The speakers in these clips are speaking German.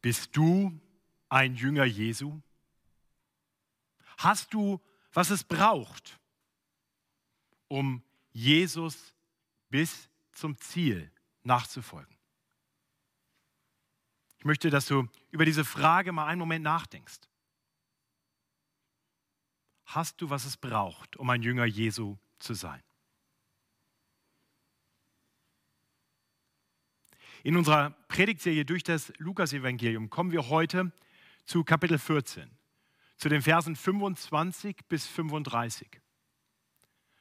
Bist du ein Jünger Jesu? Hast du, was es braucht, um Jesus bis zum Ziel nachzufolgen? Ich möchte, dass du über diese Frage mal einen Moment nachdenkst. Hast du, was es braucht, um ein Jünger Jesu zu sein? In unserer Predigtserie durch das Lukasevangelium kommen wir heute zu Kapitel 14, zu den Versen 25 bis 35.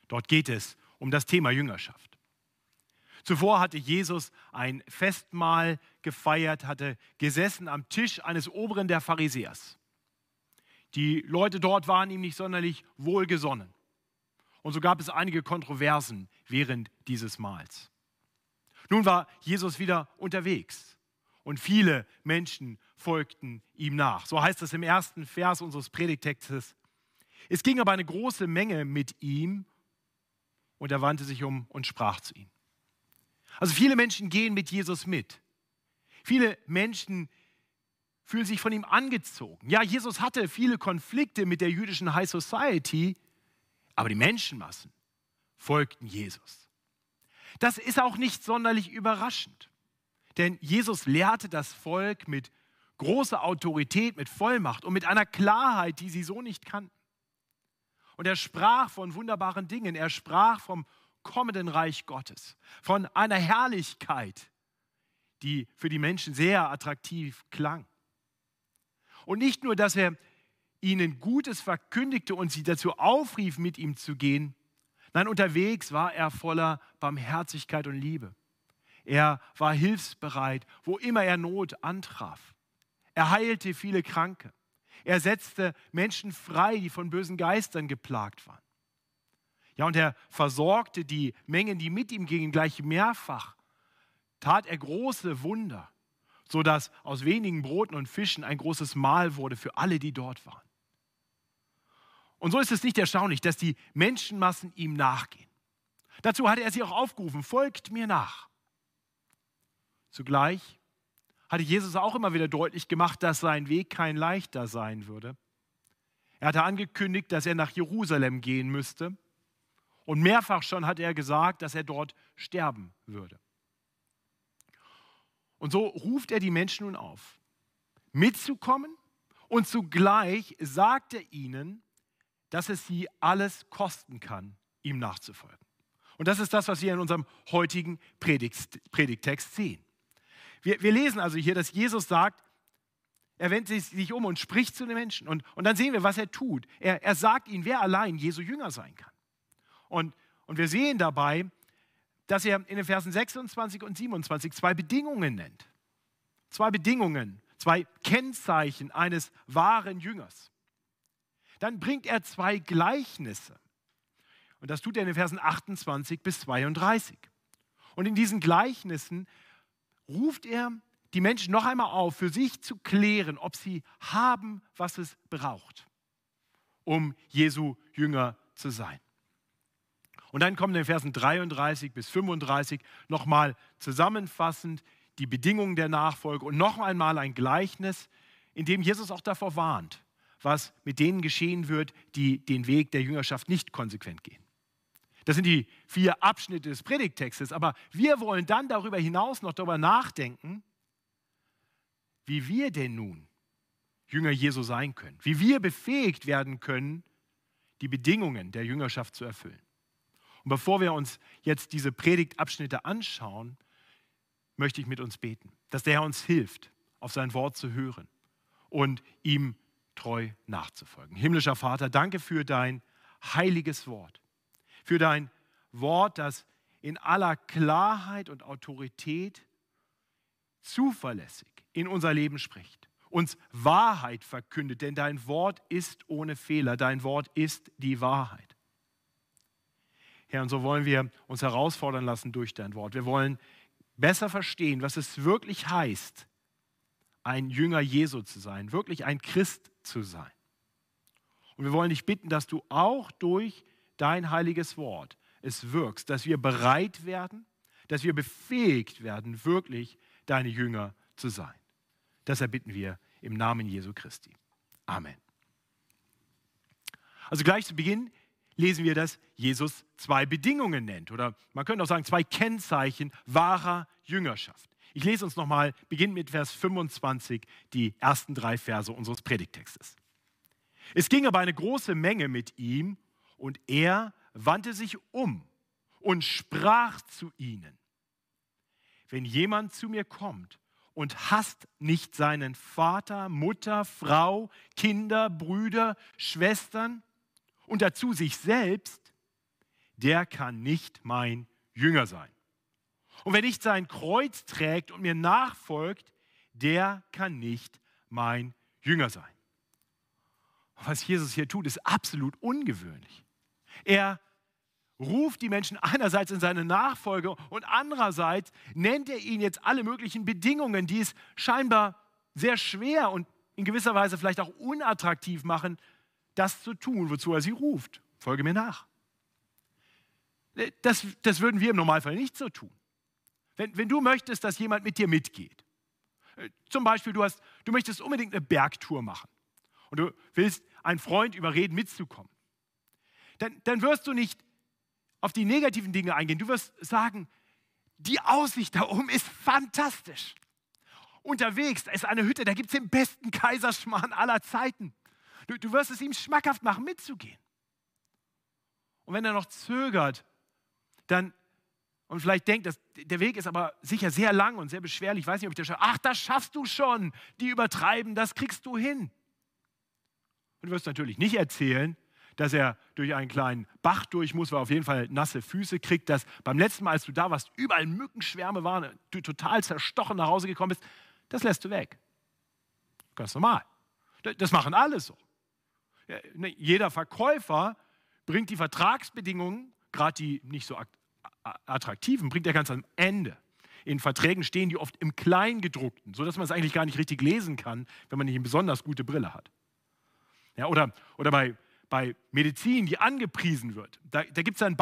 Dort geht es um das Thema Jüngerschaft. Zuvor hatte Jesus ein Festmahl gefeiert, hatte gesessen am Tisch eines Oberen der Pharisäers. Die Leute dort waren ihm nicht sonderlich wohlgesonnen. Und so gab es einige Kontroversen während dieses Mahls. Nun war Jesus wieder unterwegs und viele Menschen folgten ihm nach. So heißt es im ersten Vers unseres Predigtextes. Es ging aber eine große Menge mit ihm und er wandte sich um und sprach zu ihnen. Also viele Menschen gehen mit Jesus mit. Viele Menschen fühlen sich von ihm angezogen. Ja, Jesus hatte viele Konflikte mit der jüdischen High Society, aber die Menschenmassen folgten Jesus. Das ist auch nicht sonderlich überraschend, denn Jesus lehrte das Volk mit großer Autorität, mit Vollmacht und mit einer Klarheit, die sie so nicht kannten. Und er sprach von wunderbaren Dingen, er sprach vom kommenden Reich Gottes, von einer Herrlichkeit, die für die Menschen sehr attraktiv klang. Und nicht nur, dass er ihnen Gutes verkündigte und sie dazu aufrief, mit ihm zu gehen, Nein, unterwegs war er voller Barmherzigkeit und Liebe. Er war hilfsbereit, wo immer er Not antraf. Er heilte viele Kranke. Er setzte Menschen frei, die von bösen Geistern geplagt waren. Ja, und er versorgte die Mengen, die mit ihm gingen, gleich mehrfach. Tat er große Wunder, sodass aus wenigen Broten und Fischen ein großes Mahl wurde für alle, die dort waren. Und so ist es nicht erstaunlich, dass die Menschenmassen ihm nachgehen. Dazu hatte er sie auch aufgerufen, folgt mir nach. Zugleich hatte Jesus auch immer wieder deutlich gemacht, dass sein Weg kein leichter sein würde. Er hatte angekündigt, dass er nach Jerusalem gehen müsste. Und mehrfach schon hatte er gesagt, dass er dort sterben würde. Und so ruft er die Menschen nun auf, mitzukommen. Und zugleich sagt er ihnen, dass es sie alles kosten kann, ihm nachzufolgen. Und das ist das, was wir in unserem heutigen Predigt, Predigttext sehen. Wir, wir, lesen also hier, dass Jesus sagt, er wendet sich um und spricht zu den Menschen. Und, und dann sehen wir, was er tut. Er, er sagt ihnen, wer allein Jesu Jünger sein kann. Und, und wir sehen dabei, dass er in den Versen 26 und 27 zwei Bedingungen nennt. Zwei Bedingungen, zwei Kennzeichen eines wahren Jüngers. Dann bringt er zwei Gleichnisse. Und das tut er in den Versen 28 bis 32. Und in diesen Gleichnissen ruft er die Menschen noch einmal auf, für sich zu klären, ob sie haben, was es braucht, um Jesu Jünger zu sein. Und dann kommen in den Versen 33 bis 35 nochmal zusammenfassend die Bedingungen der Nachfolge und noch einmal ein Gleichnis, in dem Jesus auch davor warnt, was mit denen geschehen wird, die den Weg der Jüngerschaft nicht konsequent gehen. Das sind die vier Abschnitte des Predigttextes, aber wir wollen dann darüber hinaus noch darüber nachdenken, wie wir denn nun Jünger Jesu sein können, wie wir befähigt werden können, die Bedingungen der Jüngerschaft zu erfüllen. Und bevor wir uns jetzt diese Predigtabschnitte anschauen, möchte ich mit uns beten, dass der Herr uns hilft, auf sein Wort zu hören und ihm treu nachzufolgen. Himmlischer Vater, danke für dein heiliges Wort, für dein Wort, das in aller Klarheit und Autorität zuverlässig in unser Leben spricht, uns Wahrheit verkündet, denn dein Wort ist ohne Fehler, dein Wort ist die Wahrheit. Herr, und so wollen wir uns herausfordern lassen durch dein Wort. Wir wollen besser verstehen, was es wirklich heißt, ein Jünger Jesu zu sein, wirklich ein Christ zu sein. Und wir wollen dich bitten, dass du auch durch dein heiliges Wort es wirkst, dass wir bereit werden, dass wir befähigt werden, wirklich deine Jünger zu sein. Das erbitten wir im Namen Jesu Christi. Amen. Also gleich zu Beginn lesen wir, dass Jesus zwei Bedingungen nennt oder man könnte auch sagen zwei Kennzeichen wahrer Jüngerschaft. Ich lese uns nochmal, beginnt mit Vers 25, die ersten drei Verse unseres Predigtextes. Es ging aber eine große Menge mit ihm und er wandte sich um und sprach zu ihnen. Wenn jemand zu mir kommt und hasst nicht seinen Vater, Mutter, Frau, Kinder, Brüder, Schwestern und dazu sich selbst, der kann nicht mein Jünger sein. Und wer nicht sein Kreuz trägt und mir nachfolgt, der kann nicht mein Jünger sein. Was Jesus hier tut, ist absolut ungewöhnlich. Er ruft die Menschen einerseits in seine Nachfolge und andererseits nennt er ihnen jetzt alle möglichen Bedingungen, die es scheinbar sehr schwer und in gewisser Weise vielleicht auch unattraktiv machen, das zu tun, wozu er sie ruft. Folge mir nach. Das, das würden wir im Normalfall nicht so tun. Wenn, wenn du möchtest, dass jemand mit dir mitgeht, äh, zum Beispiel du, hast, du möchtest unbedingt eine Bergtour machen und du willst einen Freund überreden, mitzukommen, dann, dann wirst du nicht auf die negativen Dinge eingehen. Du wirst sagen, die Aussicht da oben ist fantastisch. Unterwegs, ist eine Hütte, da gibt es den besten Kaiserschmarrn aller Zeiten. Du, du wirst es ihm schmackhaft machen, mitzugehen. Und wenn er noch zögert, dann und vielleicht denkt, dass der Weg ist aber sicher sehr lang und sehr beschwerlich. Ich weiß nicht, ob ich das schaffe. Ach, das schaffst du schon. Die übertreiben, das kriegst du hin. Und du wirst natürlich nicht erzählen, dass er durch einen kleinen Bach durch muss, weil er auf jeden Fall nasse Füße kriegt, dass beim letzten Mal, als du da warst, überall Mückenschwärme waren, du total zerstochen nach Hause gekommen bist. Das lässt du weg. Ganz normal. Das machen alle so. Ne, jeder Verkäufer bringt die Vertragsbedingungen, gerade die nicht so attraktiven bringt er ganz am Ende. In Verträgen stehen die oft im Kleingedruckten, sodass man es eigentlich gar nicht richtig lesen kann, wenn man nicht eine besonders gute Brille hat. Ja, oder, oder bei, bei Medizin, die angepriesen wird, da, da gibt es einen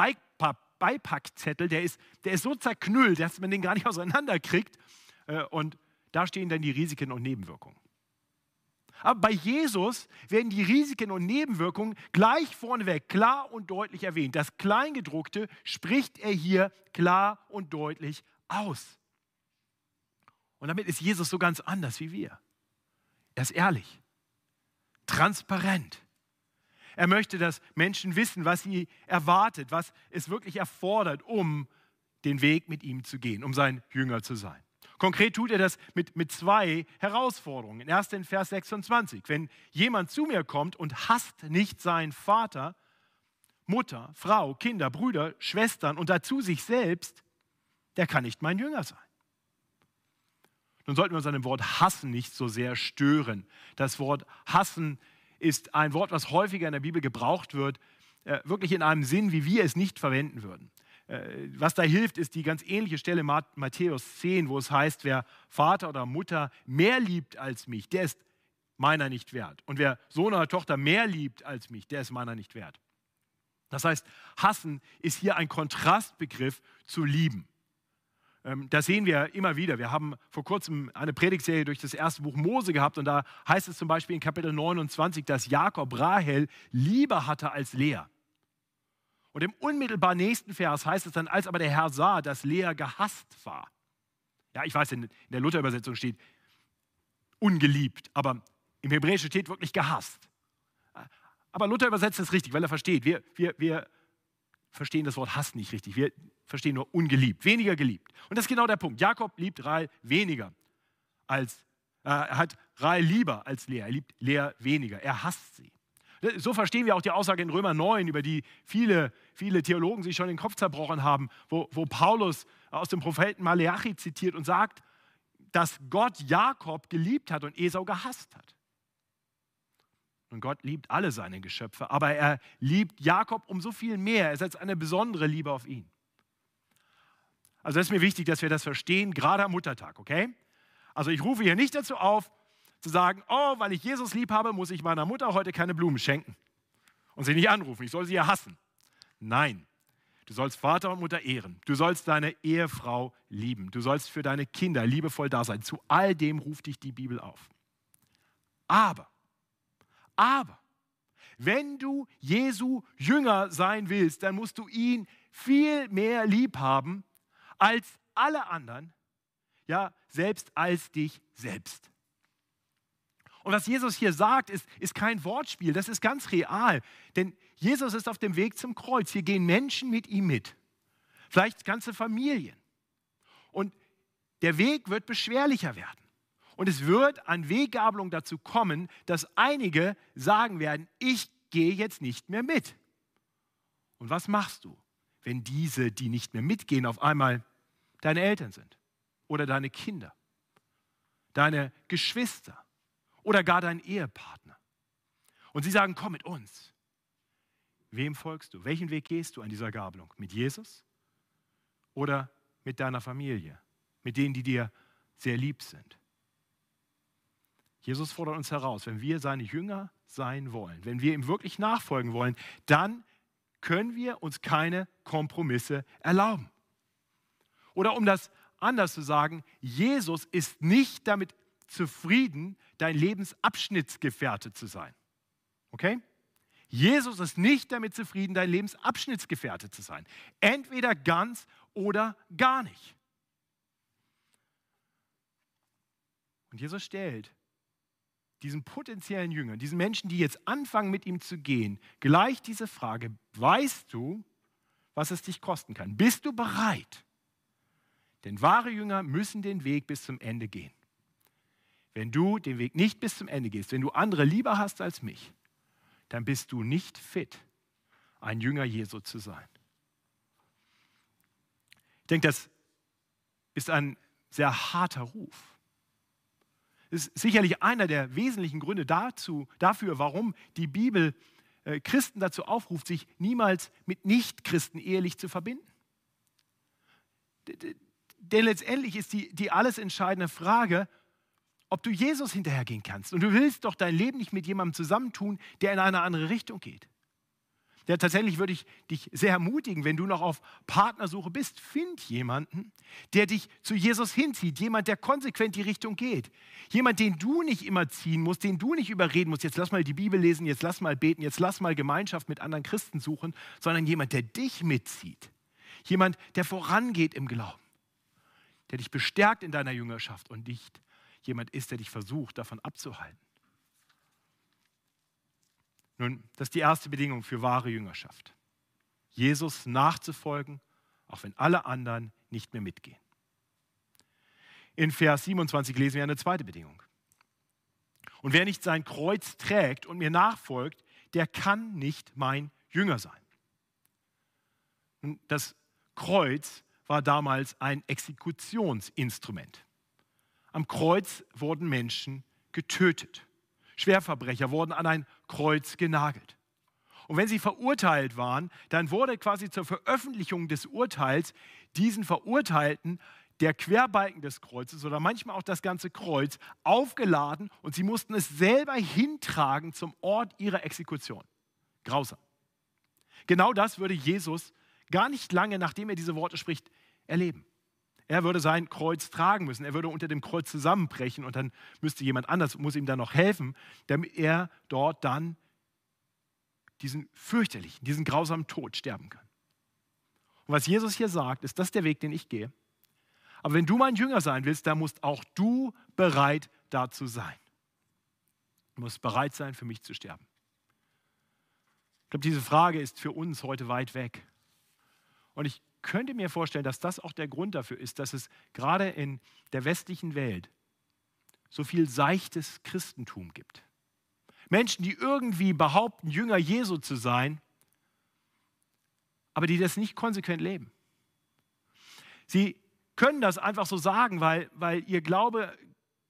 Beipackzettel, der ist, der ist so zerknüllt, dass man den gar nicht auseinanderkriegt. Äh, und da stehen dann die Risiken und Nebenwirkungen. Aber bei Jesus werden die Risiken und Nebenwirkungen gleich vorneweg klar und deutlich erwähnt. Das Kleingedruckte spricht er hier klar und deutlich aus. Und damit ist Jesus so ganz anders wie wir. Er ist ehrlich, transparent. Er möchte, dass Menschen wissen, was sie erwartet, was es wirklich erfordert, um den Weg mit ihm zu gehen, um sein Jünger zu sein. Konkret tut er das mit, mit zwei Herausforderungen. Erst in Vers 26. Wenn jemand zu mir kommt und hasst nicht seinen Vater, Mutter, Frau, Kinder, Brüder, Schwestern und dazu sich selbst, der kann nicht mein Jünger sein. Nun sollten wir uns an dem Wort hassen nicht so sehr stören. Das Wort hassen ist ein Wort, was häufiger in der Bibel gebraucht wird, äh, wirklich in einem Sinn, wie wir es nicht verwenden würden. Äh, was da hilft, ist die ganz ähnliche Stelle Matthäus 10, wo es heißt, wer Vater oder Mutter mehr liebt als mich, der ist meiner nicht wert. Und wer Sohn oder Tochter mehr liebt als mich, der ist meiner nicht wert. Das heißt, hassen ist hier ein Kontrastbegriff zu lieben. Ähm, das sehen wir immer wieder. Wir haben vor kurzem eine Predigtserie durch das erste Buch Mose gehabt und da heißt es zum Beispiel in Kapitel 29, dass Jakob Rahel lieber hatte als Lea. Und im unmittelbar nächsten Vers heißt es dann, als aber der Herr sah, dass Lea gehasst war. Ja, ich weiß, in der Luther-Übersetzung steht ungeliebt, aber im Hebräischen steht wirklich gehasst. Aber Luther übersetzt es richtig, weil er versteht. Wir, wir, wir verstehen das Wort Hass nicht richtig. Wir verstehen nur ungeliebt, weniger geliebt. Und das ist genau der Punkt. Jakob liebt Rahel weniger als, äh, er hat Rahel lieber als Lea. Er liebt Lea weniger. Er hasst sie. So verstehen wir auch die Aussage in Römer 9, über die viele, viele Theologen sich schon den Kopf zerbrochen haben, wo, wo Paulus aus dem Propheten Maleachi zitiert und sagt, dass Gott Jakob geliebt hat und Esau gehasst hat. Und Gott liebt alle seine Geschöpfe, aber er liebt Jakob um so viel mehr. Er setzt eine besondere Liebe auf ihn. Also es ist mir wichtig, dass wir das verstehen, gerade am Muttertag, okay? Also ich rufe hier nicht dazu auf, zu sagen, oh, weil ich Jesus lieb habe, muss ich meiner Mutter heute keine Blumen schenken und sie nicht anrufen. Ich soll sie ja hassen. Nein. Du sollst Vater und Mutter ehren. Du sollst deine Ehefrau lieben. Du sollst für deine Kinder liebevoll da sein. Zu all dem ruft dich die Bibel auf. Aber, aber, wenn du Jesu Jünger sein willst, dann musst du ihn viel mehr lieb haben als alle anderen, ja, selbst als dich selbst. Und was Jesus hier sagt, ist, ist kein Wortspiel, das ist ganz real. Denn Jesus ist auf dem Weg zum Kreuz. Hier gehen Menschen mit ihm mit. Vielleicht ganze Familien. Und der Weg wird beschwerlicher werden. Und es wird an Weggabelung dazu kommen, dass einige sagen werden, ich gehe jetzt nicht mehr mit. Und was machst du, wenn diese, die nicht mehr mitgehen, auf einmal deine Eltern sind oder deine Kinder, deine Geschwister oder gar dein Ehepartner. Und sie sagen, komm mit uns. Wem folgst du? Welchen Weg gehst du an dieser Gabelung? Mit Jesus oder mit deiner Familie? Mit denen, die dir sehr lieb sind? Jesus fordert uns heraus, wenn wir seine Jünger sein wollen, wenn wir ihm wirklich nachfolgen wollen, dann können wir uns keine Kompromisse erlauben. Oder um das anders zu sagen, Jesus ist nicht damit zufrieden, dein Lebensabschnittsgefährte zu sein. Okay? Jesus ist nicht damit zufrieden, dein Lebensabschnittsgefährte zu sein. Entweder ganz oder gar nicht. Und Jesus stellt diesen potenziellen Jüngern, diesen Menschen, die jetzt anfangen mit ihm zu gehen, gleich diese Frage, weißt du, was es dich kosten kann? Bist du bereit? Denn wahre Jünger müssen den Weg bis zum Ende gehen. Wenn du den Weg nicht bis zum Ende gehst, wenn du andere lieber hast als mich, dann bist du nicht fit, ein Jünger Jesu zu sein. Ich denke, das ist ein sehr harter Ruf. Das ist sicherlich einer der wesentlichen Gründe dazu, dafür, warum die Bibel äh, Christen dazu aufruft, sich niemals mit Nichtchristen ehelich zu verbinden. Denn letztendlich ist die, die alles entscheidende Frage, ob du Jesus hinterhergehen kannst. Und du willst doch dein Leben nicht mit jemandem zusammentun, der in eine andere Richtung geht. Ja, tatsächlich würde ich dich sehr ermutigen, wenn du noch auf Partnersuche bist, find jemanden, der dich zu Jesus hinzieht, jemand, der konsequent die Richtung geht. Jemand, den du nicht immer ziehen musst, den du nicht überreden musst, jetzt lass mal die Bibel lesen, jetzt lass mal beten, jetzt lass mal Gemeinschaft mit anderen Christen suchen, sondern jemand, der dich mitzieht. Jemand, der vorangeht im Glauben, der dich bestärkt in deiner Jüngerschaft und nicht jemand ist, der dich versucht, davon abzuhalten. Nun, das ist die erste Bedingung für wahre Jüngerschaft. Jesus nachzufolgen, auch wenn alle anderen nicht mehr mitgehen. In Vers 27 lesen wir eine zweite Bedingung. Und wer nicht sein Kreuz trägt und mir nachfolgt, der kann nicht mein Jünger sein. Das Kreuz war damals ein Exekutionsinstrument. Am Kreuz wurden Menschen getötet. Schwerverbrecher wurden an ein Kreuz genagelt. Und wenn sie verurteilt waren, dann wurde quasi zur Veröffentlichung des Urteils diesen Verurteilten der Querbalken des Kreuzes oder manchmal auch das ganze Kreuz aufgeladen und sie mussten es selber hintragen zum Ort ihrer Exekution. Grausam. Genau das würde Jesus gar nicht lange, nachdem er diese Worte spricht, erleben. Er würde sein Kreuz tragen müssen. Er würde unter dem Kreuz zusammenbrechen und dann müsste jemand anders, muss ihm dann noch helfen, damit er dort dann diesen fürchterlichen, diesen grausamen Tod sterben kann. Und was Jesus hier sagt, ist, das ist der Weg, den ich gehe. Aber wenn du mein Jünger sein willst, dann musst auch du bereit dazu sein. Du musst bereit sein, für mich zu sterben. Ich glaube, diese Frage ist für uns heute weit weg. Und ich könnte mir vorstellen, dass das auch der Grund dafür ist, dass es gerade in der westlichen Welt so viel seichtes Christentum gibt. Menschen, die irgendwie behaupten, Jünger Jesu zu sein, aber die das nicht konsequent leben. Sie können das einfach so sagen, weil, weil ihr Glaube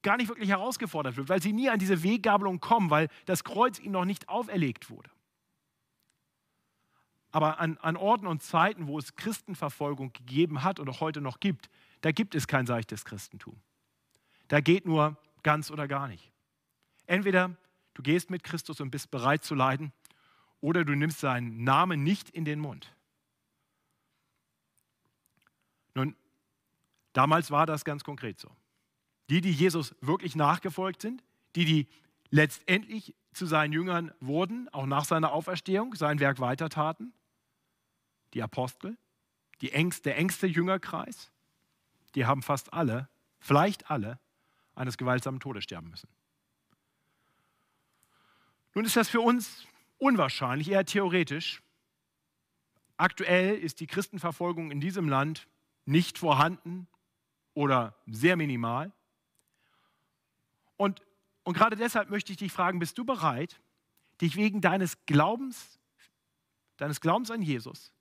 gar nicht wirklich herausgefordert wird, weil sie nie an diese Weggabelung kommen, weil das Kreuz ihnen noch nicht auferlegt wurde. Aber an, an Orten und Zeiten, wo es Christenverfolgung gegeben hat und auch heute noch gibt, da gibt es kein seichtes Christentum. Da geht nur ganz oder gar nicht. Entweder du gehst mit Christus und bist bereit zu leiden, oder du nimmst seinen Namen nicht in den Mund. Nun, damals war das ganz konkret so. Die, die Jesus wirklich nachgefolgt sind, die, die letztendlich zu seinen Jüngern wurden, auch nach seiner Auferstehung, sein Werk weitertaten, die Apostel, die engste, der engste Jüngerkreis, die haben fast alle, vielleicht alle, eines gewaltsamen Todes sterben müssen. Nun ist das für uns unwahrscheinlich, eher theoretisch. Aktuell ist die Christenverfolgung in diesem Land nicht vorhanden oder sehr minimal. Und, und gerade deshalb möchte ich dich fragen, bist du bereit, dich wegen deines Glaubens, deines Glaubens an Jesus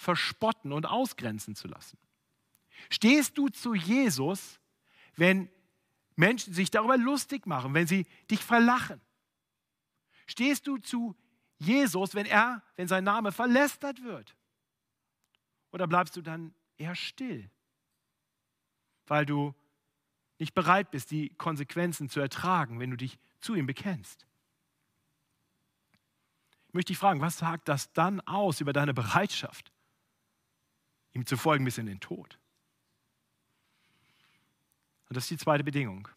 verspotten und ausgrenzen zu lassen? Stehst du zu Jesus, wenn Menschen sich darüber lustig machen, wenn sie dich verlachen? Stehst du zu Jesus, wenn er, wenn sein Name verlästert wird? Oder bleibst du dann eher still, weil du nicht bereit bist, die Konsequenzen zu ertragen, wenn du dich zu ihm bekennst? Ich möchte dich fragen, was sagt das dann aus über deine Bereitschaft, ihm zu folgen bis in den Tod? Und das ist die zweite Bedingung.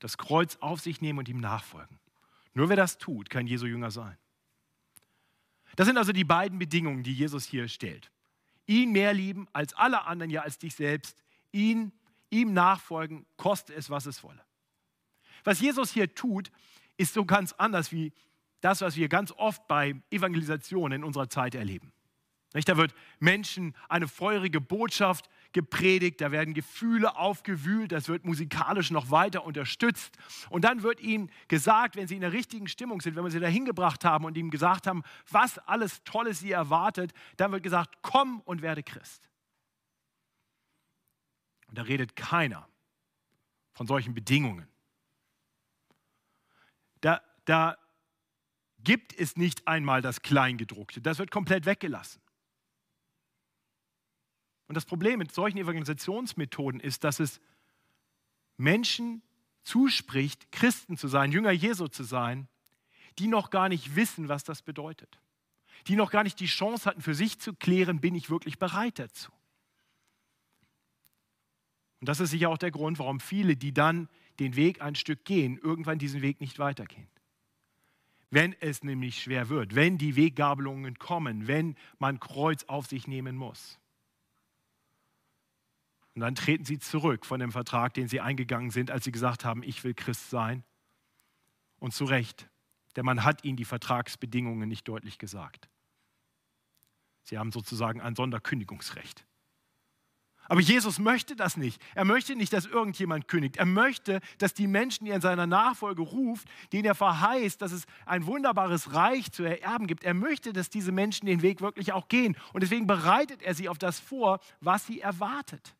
Das Kreuz auf sich nehmen und ihm nachfolgen. Nur wer das tut, kann Jesu Jünger sein. Das sind also die beiden Bedingungen, die Jesus hier stellt. Ihn mehr lieben als alle anderen, ja als dich selbst. Ihn, ihm nachfolgen, koste es, was es wolle. Was Jesus hier tut, ist so ganz anders wie das, was wir ganz oft bei Evangelisation in unserer Zeit erleben. Da wird Menschen eine feurige Botschaft gepredigt, da werden Gefühle aufgewühlt, das wird musikalisch noch weiter unterstützt. Und dann wird ihnen gesagt, wenn sie in der richtigen Stimmung sind, wenn wir sie dahin gebracht haben und ihnen gesagt haben, was alles Tolles sie erwartet, dann wird gesagt, komm und werde Christ. Und da redet keiner von solchen Bedingungen. Da, da gibt es nicht einmal das Kleingedruckte, das wird komplett weggelassen. Und das Problem mit solchen Evangelisationsmethoden ist, dass es Menschen zuspricht, Christen zu sein, Jünger Jesu zu sein, die noch gar nicht wissen, was das bedeutet. Die noch gar nicht die Chance hatten, für sich zu klären, bin ich wirklich bereit dazu. Und das ist sicher auch der Grund, warum viele, die dann den Weg ein Stück gehen, irgendwann diesen Weg nicht weitergehen. Wenn es nämlich schwer wird, wenn die Weggabelungen kommen, wenn man Kreuz auf sich nehmen muss. Und dann treten sie zurück von dem Vertrag, den sie eingegangen sind, als sie gesagt haben, ich will Christ sein. Und zu Recht, denn man hat ihnen die Vertragsbedingungen nicht deutlich gesagt. Sie haben sozusagen ein Sonderkündigungsrecht. Aber Jesus möchte das nicht. Er möchte nicht, dass irgendjemand kündigt. Er möchte, dass die Menschen, die er in seiner Nachfolge ruft, denen er verheißt, dass es ein wunderbares Reich zu ererben gibt, er möchte, dass diese Menschen den Weg wirklich auch gehen. Und deswegen bereitet er sie auf das vor, was sie erwartet.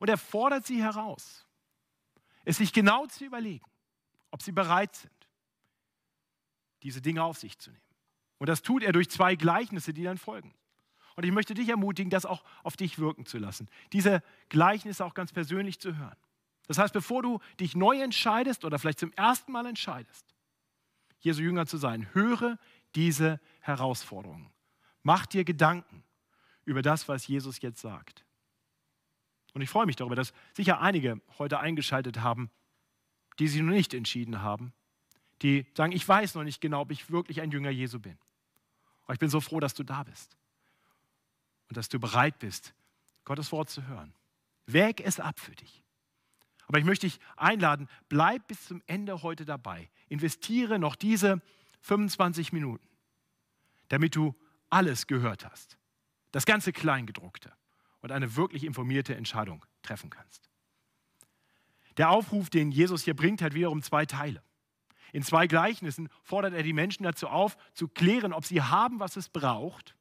Und er fordert sie heraus, es sich genau zu überlegen, ob sie bereit sind, diese Dinge auf sich zu nehmen. Und das tut er durch zwei Gleichnisse, die dann folgen. Und ich möchte dich ermutigen, das auch auf dich wirken zu lassen, diese Gleichnisse auch ganz persönlich zu hören. Das heißt, bevor du dich neu entscheidest oder vielleicht zum ersten Mal entscheidest, Jesu Jünger zu sein, höre diese Herausforderungen. Mach dir Gedanken über das, was Jesus jetzt sagt. Und ich freue mich darüber, dass sicher einige heute eingeschaltet haben, die sich noch nicht entschieden haben, die sagen, ich weiß noch nicht genau, ob ich wirklich ein Jünger Jesu bin. Aber ich bin so froh, dass du da bist und dass du bereit bist, Gottes Wort zu hören. Wäg es ab für dich. Aber ich möchte dich einladen, bleib bis zum Ende heute dabei. Investiere noch diese 25 Minuten, damit du alles gehört hast. Das ganze Kleingedruckte und eine wirklich informierte Entscheidung treffen kannst. Der Aufruf, den Jesus hier bringt, hat wiederum zwei Teile. In zwei Gleichnissen fordert er die Menschen dazu auf, zu klären, ob sie haben, was es braucht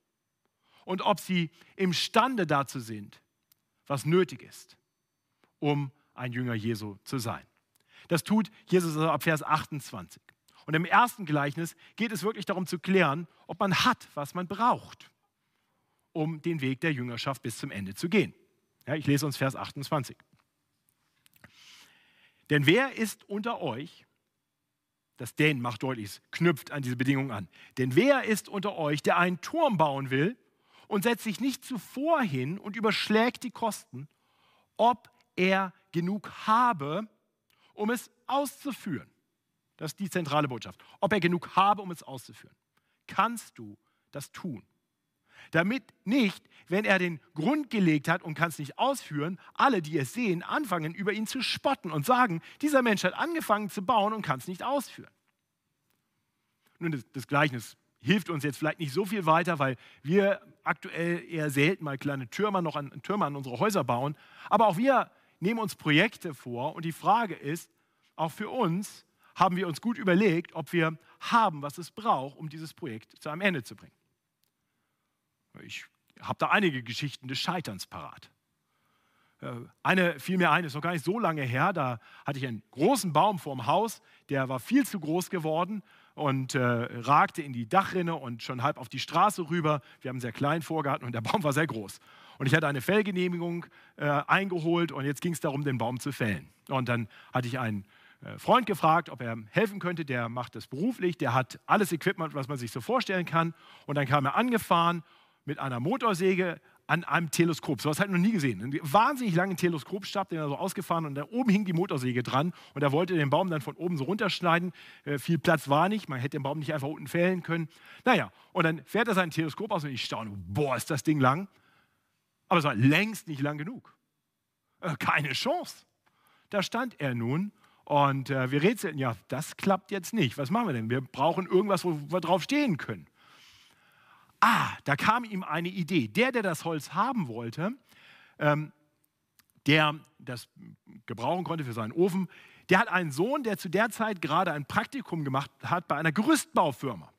und ob sie imstande dazu sind, was nötig ist, um ein Jünger Jesu zu sein. Das tut Jesus also ab Vers 28. Und im ersten Gleichnis geht es wirklich darum zu klären, ob man hat, was man braucht um den Weg der Jüngerschaft bis zum Ende zu gehen. Ja, ich lese uns Vers 28. Denn wer ist unter euch, das denn macht deutlich, knüpft an diese Bedingung an. Denn wer ist unter euch, der einen Turm bauen will und setzt sich nicht zuvor hin und überschlägt die Kosten, ob er genug habe, um es auszuführen. Das ist die zentrale Botschaft. Ob er genug habe, um es auszuführen. Kannst du das tun? Damit nicht, wenn er den Grund gelegt hat und kann es nicht ausführen, alle, die es sehen, anfangen, über ihn zu spotten und sagen, dieser Mensch hat angefangen zu bauen und kann es nicht ausführen. Nun, das, das Gleichnis hilft uns jetzt vielleicht nicht so viel weiter, weil wir aktuell eher selten mal kleine Türme noch an, Türme an unsere Häuser bauen. Aber auch wir nehmen uns Projekte vor und die Frage ist, auch für uns haben wir uns gut überlegt, ob wir haben, was es braucht, um dieses Projekt zu einem Ende zu bringen. Ich habe da einige Geschichten des Scheiterns parat. Äh, eine fiel mir ein, ist noch gar nicht so lange her, da hatte ich einen großen Baum vorm Haus, der war viel zu groß geworden und äh, ragte in die Dachrinne und schon halb auf die Straße rüber. Wir haben einen sehr kleinen Vorgarten und der Baum war sehr groß. Und ich hatte eine Fellgenehmigung äh, eingeholt und jetzt ging es darum, den Baum zu fällen. Und dann hatte ich einen äh, Freund gefragt, ob er helfen könnte. Der macht das beruflich, der hat alles Equipment, was man sich so vorstellen kann. Und dann kam er angefahren mit einer Motorsäge an einem Teleskop. So was hat noch nie gesehen. Einen wahnsinnig langen Teleskopstab, den er so ausgefahren und da oben hing die Motorsäge dran und er wollte den Baum dann von oben so runterschneiden. Äh, viel Platz war nicht, man hätte den Baum nicht einfach unten fällen können. Naja, und dann fährt er sein Teleskop aus und ich staune, boah, ist das Ding lang. Aber es war längst nicht lang genug. Äh, keine Chance. Da stand er nun und äh, wir rätseln, ja, das klappt jetzt nicht. Was machen wir denn? Wir brauchen irgendwas, wo wir drauf stehen können. Ah, da kam ihm eine Idee. Der, der das Holz haben wollte, ähm, der das gebrauchen konnte für seinen Ofen, der hat einen Sohn, der zu der Zeit gerade ein Praktikum gemacht hat bei einer Gerüstbaufirma.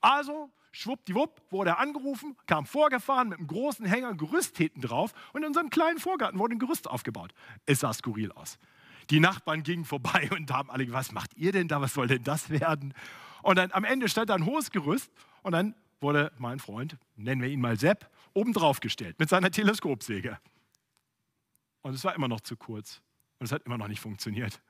Also, schwuppdiwupp, wurde er angerufen, kam vorgefahren mit einem großen Hänger Gerüst hinten drauf und in unserem kleinen Vorgarten wurde ein Gerüst aufgebaut. Es sah skurril aus. Die Nachbarn gingen vorbei und haben alle, was macht ihr denn da, was soll denn das werden? Und dann am Ende stand da ein hohes Gerüst und dann wurde mein Freund, nennen wir ihn mal Sepp, obendrauf gestellt mit seiner Teleskopsäge. Und es war immer noch zu kurz und es hat immer noch nicht funktioniert.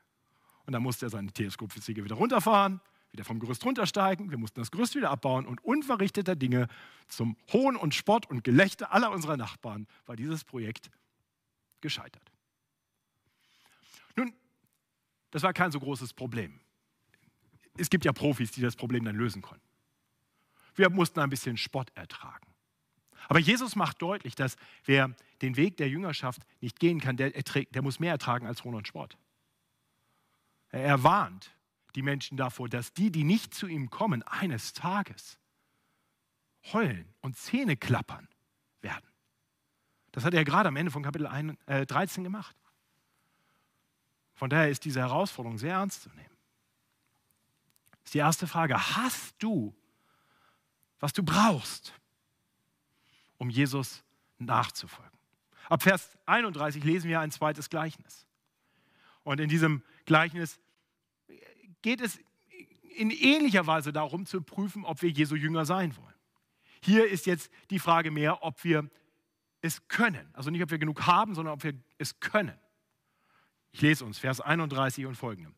Und dann musste er seine Teleskopsäge wieder runterfahren, wieder vom Gerüst runtersteigen. Wir mussten das Gerüst wieder abbauen und unverrichteter Dinge zum Hohn und Spott und Gelächter aller unserer Nachbarn war dieses Projekt gescheitert. Nun, das war kein so großes Problem. Es gibt ja Profis, die das Problem dann lösen konnten. Wir mussten ein bisschen Spott ertragen. Aber Jesus macht deutlich, dass wer den Weg der Jüngerschaft nicht gehen kann, der, erträgt, der muss mehr ertragen als Hohn und Spott. Er warnt die Menschen davor, dass die, die nicht zu ihm kommen, eines Tages heulen und Zähne klappern werden. Das hat er gerade am Ende von Kapitel 13 äh, gemacht. Von daher ist diese Herausforderung sehr ernst zu nehmen. Das ist die erste Frage. Hast du was du brauchst, um Jesus nachzufolgen. Ab Vers 31 lesen wir ein zweites Gleichnis. Und in diesem Gleichnis geht es in ähnlicher Weise darum zu prüfen, ob wir Jesu Jünger sein wollen. Hier ist jetzt die Frage mehr, ob wir es können. Also nicht, ob wir genug haben, sondern ob wir es können. Ich lese uns Vers 31 und folgende.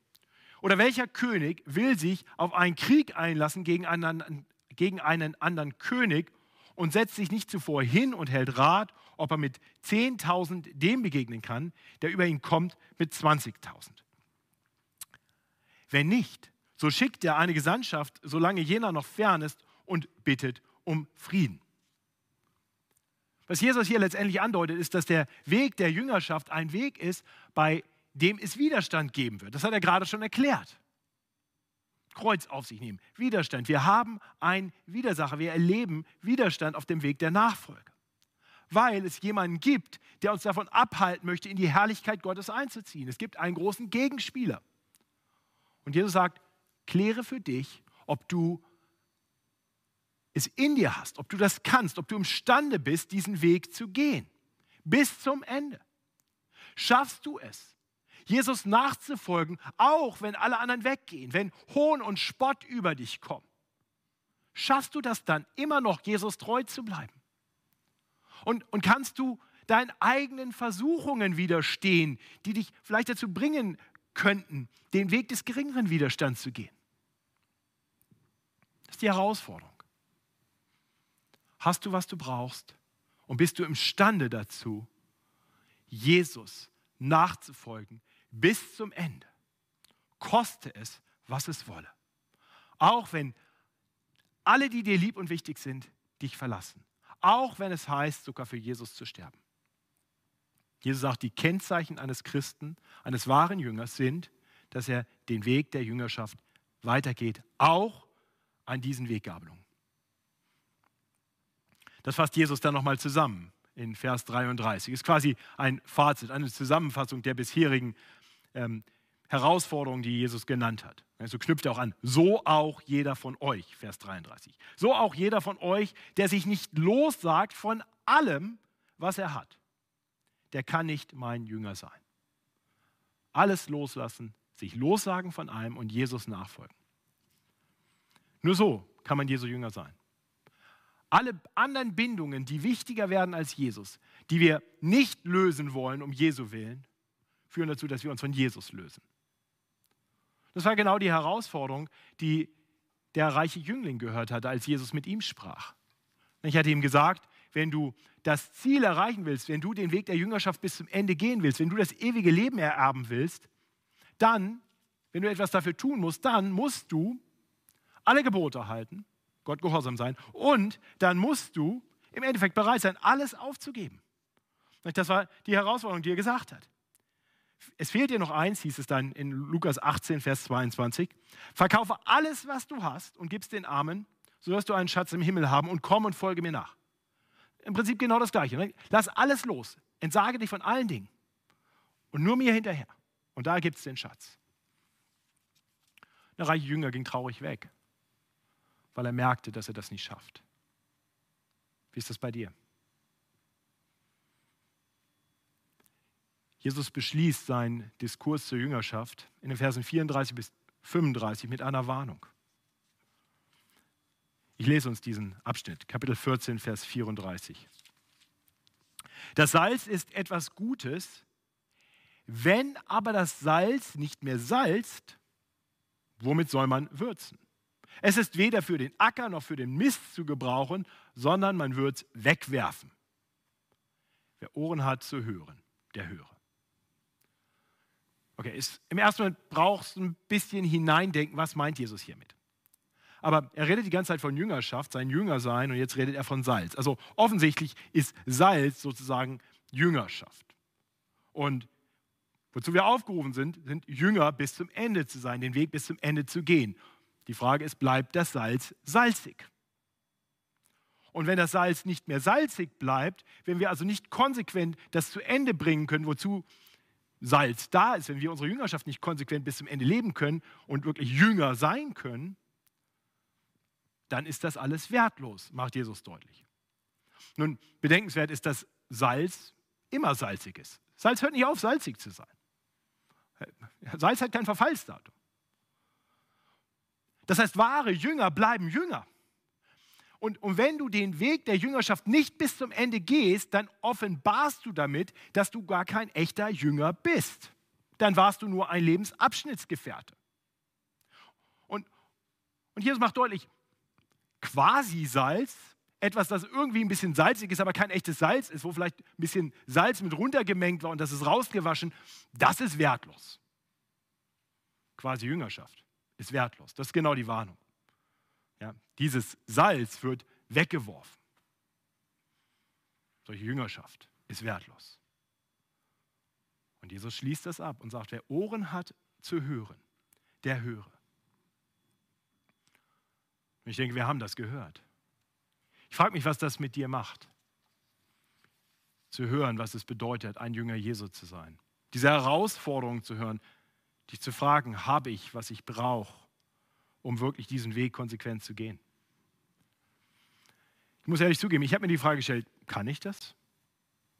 Oder welcher König will sich auf einen Krieg einlassen gegen einen, gegen einen anderen König und setzt sich nicht zuvor hin und hält Rat, ob er mit 10.000 dem begegnen kann, der über ihn kommt mit 20.000. Wenn nicht, so schickt er eine Gesandtschaft, solange jener noch fern ist, und bittet um Frieden. Was Jesus hier letztendlich andeutet, ist, dass der Weg der Jüngerschaft ein Weg ist, bei dem es Widerstand geben wird. Das hat er gerade schon erklärt. Kreuz auf sich nehmen. Widerstand. Wir haben einen Widersacher. Wir erleben Widerstand auf dem Weg der Nachfolge. Weil es jemanden gibt, der uns davon abhalten möchte, in die Herrlichkeit Gottes einzuziehen. Es gibt einen großen Gegenspieler. Und Jesus sagt, kläre für dich, ob du es in dir hast, ob du das kannst, ob du imstande bist, diesen Weg zu gehen. Bis zum Ende. Schaffst du es? Jesus nachzufolgen, auch wenn alle anderen weggehen, wenn Hohn und Spott über dich kommen. Schaffst du das dann immer noch, Jesus treu zu bleiben? Und, und kannst du deinen eigenen Versuchungen widerstehen, die dich vielleicht dazu bringen könnten, den Weg des geringeren Widerstands zu gehen? Das ist die Herausforderung. Hast du, was du brauchst? Und bist du imstande dazu, Jesus nachzufolgen bis zum Ende? Koste es, was es wolle. Auch wenn alle, die dir lieb und wichtig sind, dich verlassen. Auch wenn es heißt, sogar für Jesus zu sterben. Jesus sagt, die Kennzeichen eines Christen, eines wahren Jüngers sind, dass er den Weg der Jüngerschaft weitergeht, auch an diesen Weggabelungen. Das fasst Jesus dann nochmal zusammen in Vers 33. Ist quasi ein Fazit, eine Zusammenfassung der bisherigen ähm, Herausforderungen, die Jesus genannt hat. So also knüpft er auch an. So auch jeder von euch, Vers 33. So auch jeder von euch, der sich nicht lossagt von allem, was er hat, der kann nicht mein Jünger sein. Alles loslassen, sich lossagen von allem und Jesus nachfolgen. Nur so kann man Jesu Jünger sein. Alle anderen Bindungen, die wichtiger werden als Jesus, die wir nicht lösen wollen um Jesu willen, führen dazu, dass wir uns von Jesus lösen. Das war genau die Herausforderung, die der reiche Jüngling gehört hatte, als Jesus mit ihm sprach. Ich hatte ihm gesagt, wenn du das Ziel erreichen willst, wenn du den Weg der Jüngerschaft bis zum Ende gehen willst, wenn du das ewige Leben ererben willst, dann, wenn du etwas dafür tun musst, dann musst du alle Gebote halten, Gott gehorsam sein und dann musst du im Endeffekt bereit sein, alles aufzugeben. Das war die Herausforderung, die er gesagt hat. Es fehlt dir noch eins, hieß es dann in Lukas 18, Vers 22. Verkaufe alles, was du hast und gib's den Armen, so wirst du einen Schatz im Himmel haben und komm und folge mir nach. Im Prinzip genau das Gleiche. Ne? Lass alles los. Entsage dich von allen Dingen. Und nur mir hinterher. Und da gibt es den Schatz. Der reiche Jünger ging traurig weg, weil er merkte, dass er das nicht schafft. Wie ist das bei dir? Jesus beschließt seinen Diskurs zur Jüngerschaft in den Versen 34 bis 35 mit einer Warnung. Ich lese uns diesen Abschnitt, Kapitel 14, Vers 34. Das Salz ist etwas Gutes, wenn aber das Salz nicht mehr salzt, womit soll man würzen? Es ist weder für den Acker noch für den Mist zu gebrauchen, sondern man wird es wegwerfen. Wer Ohren hat zu hören, der höre. Okay, ist, im ersten Moment brauchst du ein bisschen hineindenken, was meint Jesus hiermit? Aber er redet die ganze Zeit von Jüngerschaft, sein Jünger sein, und jetzt redet er von Salz. Also offensichtlich ist Salz sozusagen Jüngerschaft. Und wozu wir aufgerufen sind, sind Jünger bis zum Ende zu sein, den Weg bis zum Ende zu gehen. Die Frage ist, bleibt das Salz salzig? Und wenn das Salz nicht mehr salzig bleibt, wenn wir also nicht konsequent das zu Ende bringen können, wozu Salz da ist, wenn wir unsere Jüngerschaft nicht konsequent bis zum Ende leben können und wirklich Jünger sein können, dann ist das alles wertlos, macht Jesus deutlich. Nun, bedenkenswert ist, dass Salz immer salzig ist. Salz hört nicht auf, salzig zu sein. Salz hat kein Verfallsdatum. Das heißt, wahre Jünger bleiben Jünger. Und, und wenn du den Weg der Jüngerschaft nicht bis zum Ende gehst, dann offenbarst du damit, dass du gar kein echter Jünger bist. Dann warst du nur ein Lebensabschnittsgefährte. Und, und Jesus macht deutlich, quasi Salz, etwas, das irgendwie ein bisschen salzig ist, aber kein echtes Salz ist, wo vielleicht ein bisschen Salz mit runtergemengt war und das ist rausgewaschen, das ist wertlos. Quasi Jüngerschaft ist wertlos. Das ist genau die Warnung. Ja, dieses Salz wird weggeworfen. Solche Jüngerschaft ist wertlos. Und Jesus schließt das ab und sagt, wer Ohren hat zu hören, der höre. Und ich denke, wir haben das gehört. Ich frage mich, was das mit dir macht. Zu hören, was es bedeutet, ein Jünger Jesu zu sein. Diese Herausforderung zu hören, dich zu fragen, habe ich, was ich brauche, um wirklich diesen Weg konsequent zu gehen. Ich muss ehrlich zugeben, ich habe mir die Frage gestellt, kann ich das?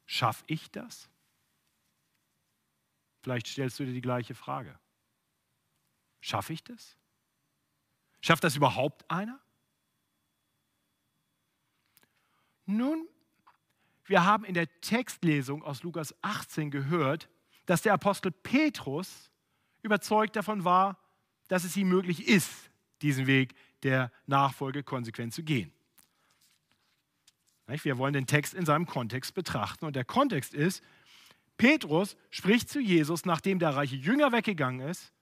Schaffe ich das? Vielleicht stellst du dir die gleiche Frage. Schaffe ich das? Schafft das überhaupt einer? Nun, wir haben in der Textlesung aus Lukas 18 gehört, dass der Apostel Petrus überzeugt davon war, dass es ihm möglich ist, diesen Weg der Nachfolge konsequent zu gehen. Wir wollen den Text in seinem Kontext betrachten. Und der Kontext ist, Petrus spricht zu Jesus, nachdem der reiche Jünger weggegangen ist,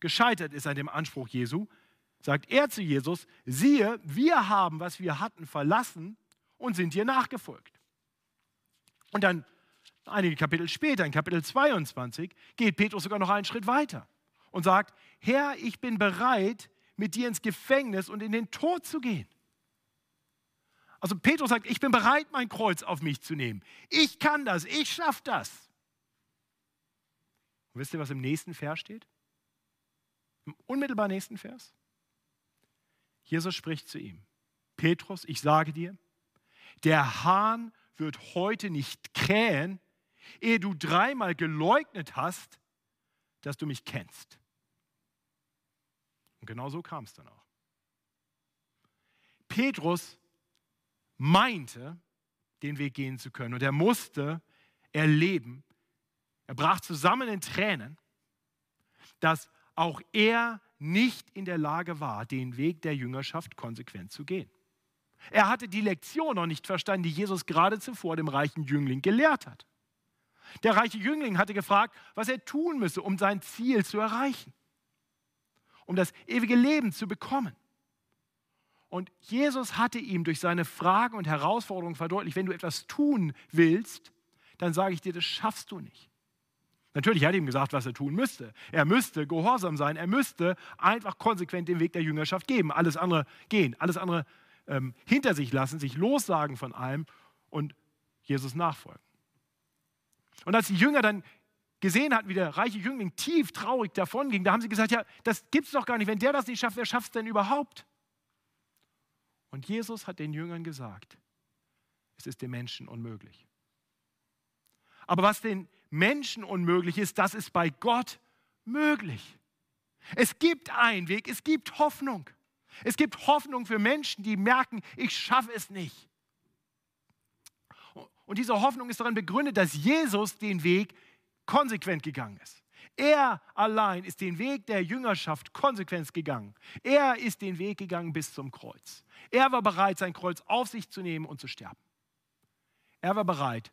gescheitert ist an dem Anspruch Jesu, sagt er zu Jesus, siehe, wir haben, was wir hatten, verlassen und sind dir nachgefolgt. Und dann einige Kapitel später, in Kapitel 22, geht Petrus sogar noch einen Schritt weiter und sagt, Herr, ich bin bereit, mit dir ins Gefängnis und in den Tod zu gehen. Also Petrus sagt, ich bin bereit, mein Kreuz auf mich zu nehmen. Ich kann das, ich schaffe das. Und wisst ihr, was im nächsten Vers steht? Im unmittelbar nächsten Vers? Jesus spricht zu ihm, Petrus, ich sage dir, der Hahn wird heute nicht krähen, ehe du dreimal geleugnet hast, dass du mich kennst. Genau so kam es dann auch. Petrus meinte, den Weg gehen zu können und er musste erleben, er brach zusammen in Tränen, dass auch er nicht in der Lage war, den Weg der Jüngerschaft konsequent zu gehen. Er hatte die Lektion noch nicht verstanden, die Jesus gerade zuvor dem reichen Jüngling gelehrt hat. Der reiche Jüngling hatte gefragt, was er tun müsse, um sein Ziel zu erreichen, um das ewige Leben zu bekommen. Und Jesus hatte ihm durch seine Fragen und Herausforderungen verdeutlicht, wenn du etwas tun willst, dann sage ich dir, das schaffst du nicht. Natürlich hat er ihm gesagt, was er tun müsste. Er müsste gehorsam sein, er müsste einfach konsequent den Weg der Jüngerschaft geben, alles andere gehen, alles andere ähm, hinter sich lassen, sich lossagen von allem und Jesus nachfolgen. Und als die Jünger dann gesehen hatten, wie der reiche Jüngling tief traurig davon ging, da haben sie gesagt, ja, das gibt es doch gar nicht. Wenn der das nicht schafft, wer schafft es denn überhaupt? Und Jesus hat den Jüngern gesagt, es ist den Menschen unmöglich. Aber was den Menschen unmöglich ist, das ist bei Gott möglich. Es gibt einen Weg, es gibt Hoffnung. Es gibt Hoffnung für Menschen, die merken, ich schaffe es nicht. Und diese Hoffnung ist darin begründet, dass Jesus den Weg konsequent gegangen ist. Er allein ist den Weg der Jüngerschaft konsequent gegangen. Er ist den Weg gegangen bis zum Kreuz. Er war bereit, sein Kreuz auf sich zu nehmen und zu sterben. Er war bereit,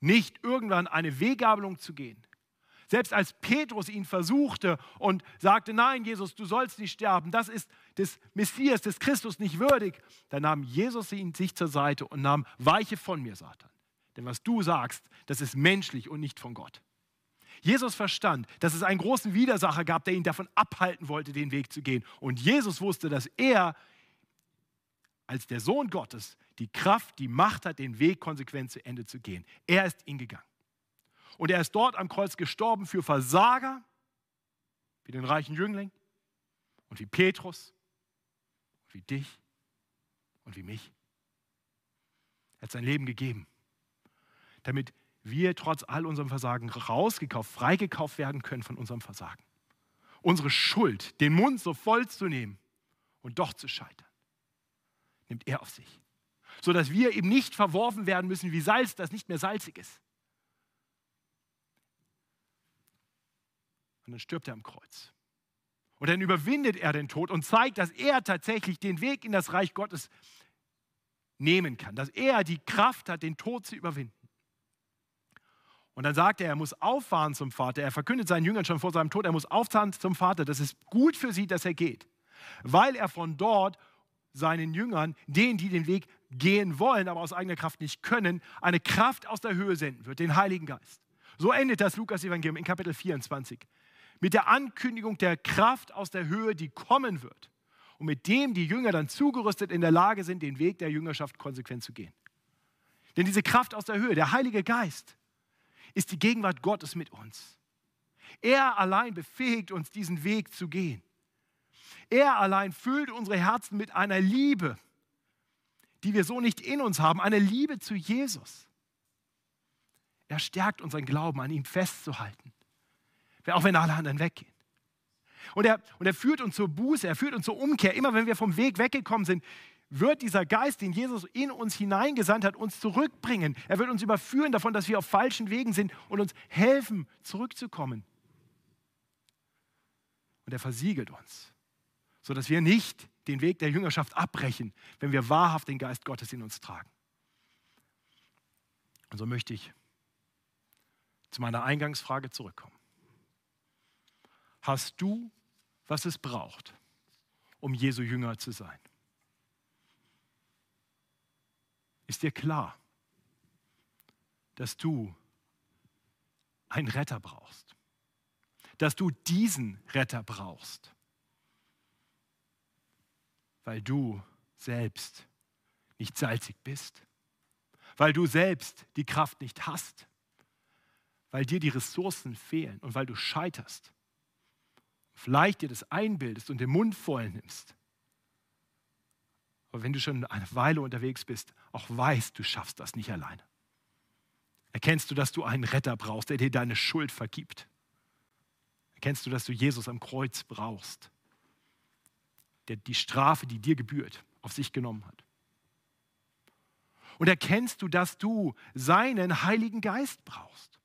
nicht irgendwann eine Weggabelung zu gehen. Selbst als Petrus ihn versuchte und sagte, nein, Jesus, du sollst nicht sterben, das ist des Messias, des Christus nicht würdig, da nahm Jesus ihn sich zur Seite und nahm, weiche von mir, Satan. Denn was du sagst, das ist menschlich und nicht von Gott. Jesus verstand, dass es einen großen Widersacher gab, der ihn davon abhalten wollte, den Weg zu gehen. Und Jesus wusste, dass er als der Sohn Gottes die Kraft, die Macht hat, den Weg konsequent zu Ende zu gehen. Er ist ihn gegangen. Und er ist dort am Kreuz gestorben für Versager, wie den reichen Jüngling und wie Petrus und wie dich und wie mich. Er hat sein Leben gegeben, damit wir trotz all unserem Versagen rausgekauft, freigekauft werden können von unserem Versagen. Unsere Schuld, den Mund so voll zu nehmen und doch zu scheitern, nimmt er auf sich. Sodass wir eben nicht verworfen werden müssen wie Salz, das nicht mehr salzig ist. Und dann stirbt er am Kreuz. Und dann überwindet er den Tod und zeigt, dass er tatsächlich den Weg in das Reich Gottes nehmen kann, dass er die Kraft hat, den Tod zu überwinden. Und dann sagt er, er muss auffahren zum Vater. Er verkündet seinen Jüngern schon vor seinem Tod, er muss auffahren zum Vater. Das ist gut für sie, dass er geht, weil er von dort seinen Jüngern, denen, die den Weg gehen wollen, aber aus eigener Kraft nicht können, eine Kraft aus der Höhe senden wird, den Heiligen Geist. So endet das Lukas-Evangelium in Kapitel 24 mit der Ankündigung der Kraft aus der Höhe, die kommen wird und mit dem die Jünger dann zugerüstet in der Lage sind, den Weg der Jüngerschaft konsequent zu gehen. Denn diese Kraft aus der Höhe, der Heilige Geist, ist die Gegenwart Gottes mit uns. Er allein befähigt uns, diesen Weg zu gehen. Er allein füllt unsere Herzen mit einer Liebe, die wir so nicht in uns haben, eine Liebe zu Jesus. Er stärkt unseren Glauben, an ihm festzuhalten, auch wenn alle anderen weggehen. Und er, und er führt uns zur Buße, er führt uns zur Umkehr. Immer wenn wir vom Weg weggekommen sind, wird dieser Geist, den Jesus in uns hineingesandt hat, uns zurückbringen. Er wird uns überführen davon, dass wir auf falschen Wegen sind und uns helfen, zurückzukommen. Und er versiegelt uns, sodass wir nicht den Weg der Jüngerschaft abbrechen, wenn wir wahrhaft den Geist Gottes in uns tragen. Und so möchte ich zu meiner Eingangsfrage zurückkommen. Hast du, was es braucht, um Jesu Jünger zu sein? Ist dir klar, dass du einen Retter brauchst? Dass du diesen Retter brauchst? Weil du selbst nicht salzig bist, weil du selbst die Kraft nicht hast, weil dir die Ressourcen fehlen und weil du scheiterst. Vielleicht dir das einbildest und den Mund voll nimmst. Aber wenn du schon eine Weile unterwegs bist, auch weißt, du schaffst das nicht alleine. Erkennst du, dass du einen Retter brauchst, der dir deine Schuld vergibt? Erkennst du, dass du Jesus am Kreuz brauchst, der die Strafe, die dir gebührt, auf sich genommen hat? Und erkennst du, dass du seinen Heiligen Geist brauchst?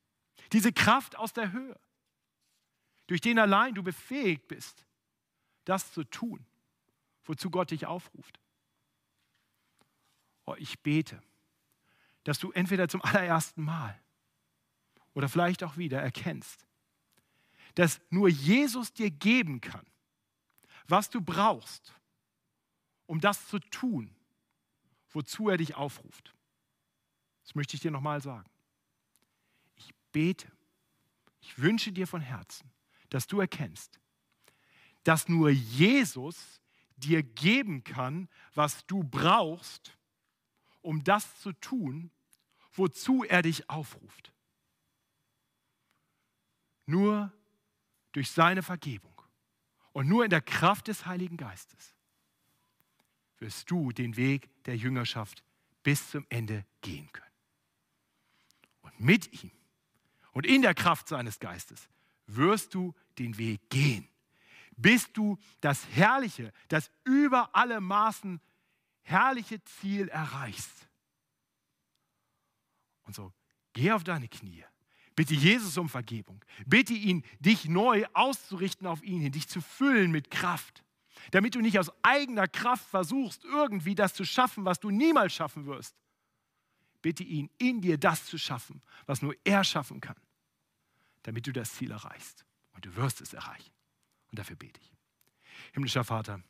Diese Kraft aus der Höhe, durch den allein du befähigt bist, das zu tun, wozu Gott dich aufruft. Oh, ich bete, dass du entweder zum allerersten Mal oder vielleicht auch wieder erkennst, dass nur Jesus dir geben kann, was du brauchst, um das zu tun, wozu er dich aufruft. Das möchte ich dir nochmal sagen. Ich bete, ich wünsche dir von Herzen, dass du erkennst, dass nur Jesus dir geben kann, was du brauchst, um das zu tun, wozu er dich aufruft. Nur durch seine Vergebung und nur in der Kraft des Heiligen Geistes wirst du den Weg der Jüngerschaft bis zum Ende gehen können. Und mit ihm und in der Kraft seines Geistes wirst du den Weg gehen, bis du das herrliche, das über alle Maßen herrliche Ziel erreichst. Und so, geh auf deine Knie. Bitte Jesus um Vergebung. Bitte ihn, dich neu auszurichten auf ihn dich zu füllen mit Kraft damit du nicht aus eigener Kraft versuchst, irgendwie das zu schaffen, was du niemals schaffen wirst. Bitte ihn, in dir das zu schaffen, was nur er schaffen kann, damit du das Ziel erreichst. Und du wirst es erreichen. Und dafür bete ich. Himmlischer Vater,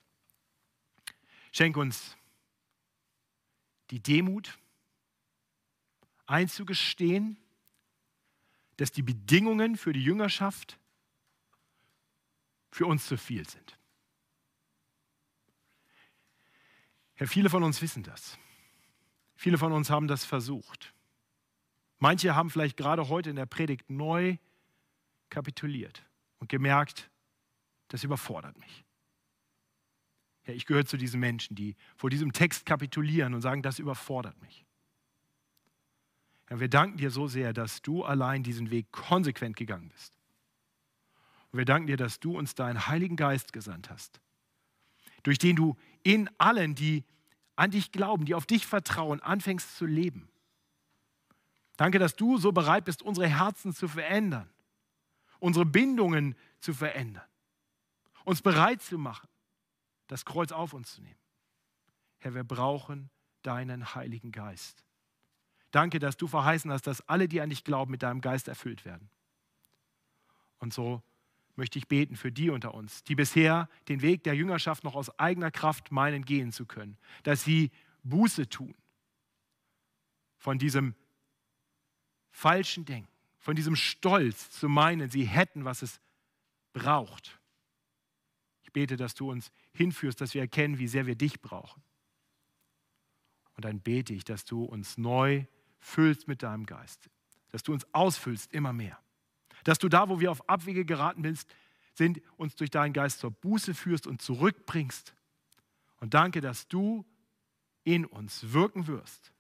schenk uns die Demut, einzugestehen, dass die Bedingungen für die Jüngerschaft für uns zu viel sind. Herr, viele von uns wissen das. Viele von uns haben das versucht. Manche haben vielleicht gerade heute in der Predigt neu kapituliert und gemerkt, das überfordert mich. Ja, ich gehöre zu diesen Menschen, die vor diesem Text kapitulieren und sagen, das überfordert mich. Ja, wir danken dir so sehr, dass du allein diesen Weg konsequent gegangen bist. Und wir danken dir, dass du uns deinen Heiligen Geist gesandt hast, durch den du in allen, die an dich glauben, die auf dich vertrauen, anfängst zu leben. Danke, dass du so bereit bist, unsere Herzen zu verändern, unsere Bindungen zu verändern, uns bereit zu machen, das Kreuz auf uns zu nehmen. Herr, wir brauchen deinen Heiligen Geist. Danke, dass du verheißen hast, dass alle, die an dich glauben, mit deinem Geist erfüllt werden. Und so möchte ich beten für die unter uns, die bisher den Weg der Jüngerschaft noch aus eigener Kraft meinen gehen zu können, dass sie Buße tun von diesem falschen Denken, von diesem Stolz zu meinen, sie hätten, was es braucht. Bete, dass du uns hinführst, dass wir erkennen, wie sehr wir dich brauchen. Und dann bete ich, dass du uns neu füllst mit deinem Geist, dass du uns ausfüllst immer mehr dass du da, wo wir auf Abwege geraten bist, sind, uns durch deinen Geist zur Buße führst und zurückbringst. Und danke, dass du in uns wirken wirst,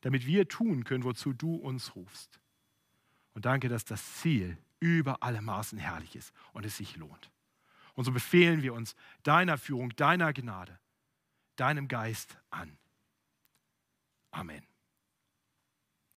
damit wir tun können, wozu du uns rufst. Und danke, dass das Ziel über alle Maßen herrlich ist und es sich lohnt. Und so befehlen wir uns deiner Führung, deiner Gnade, deinem Geist an. Amen.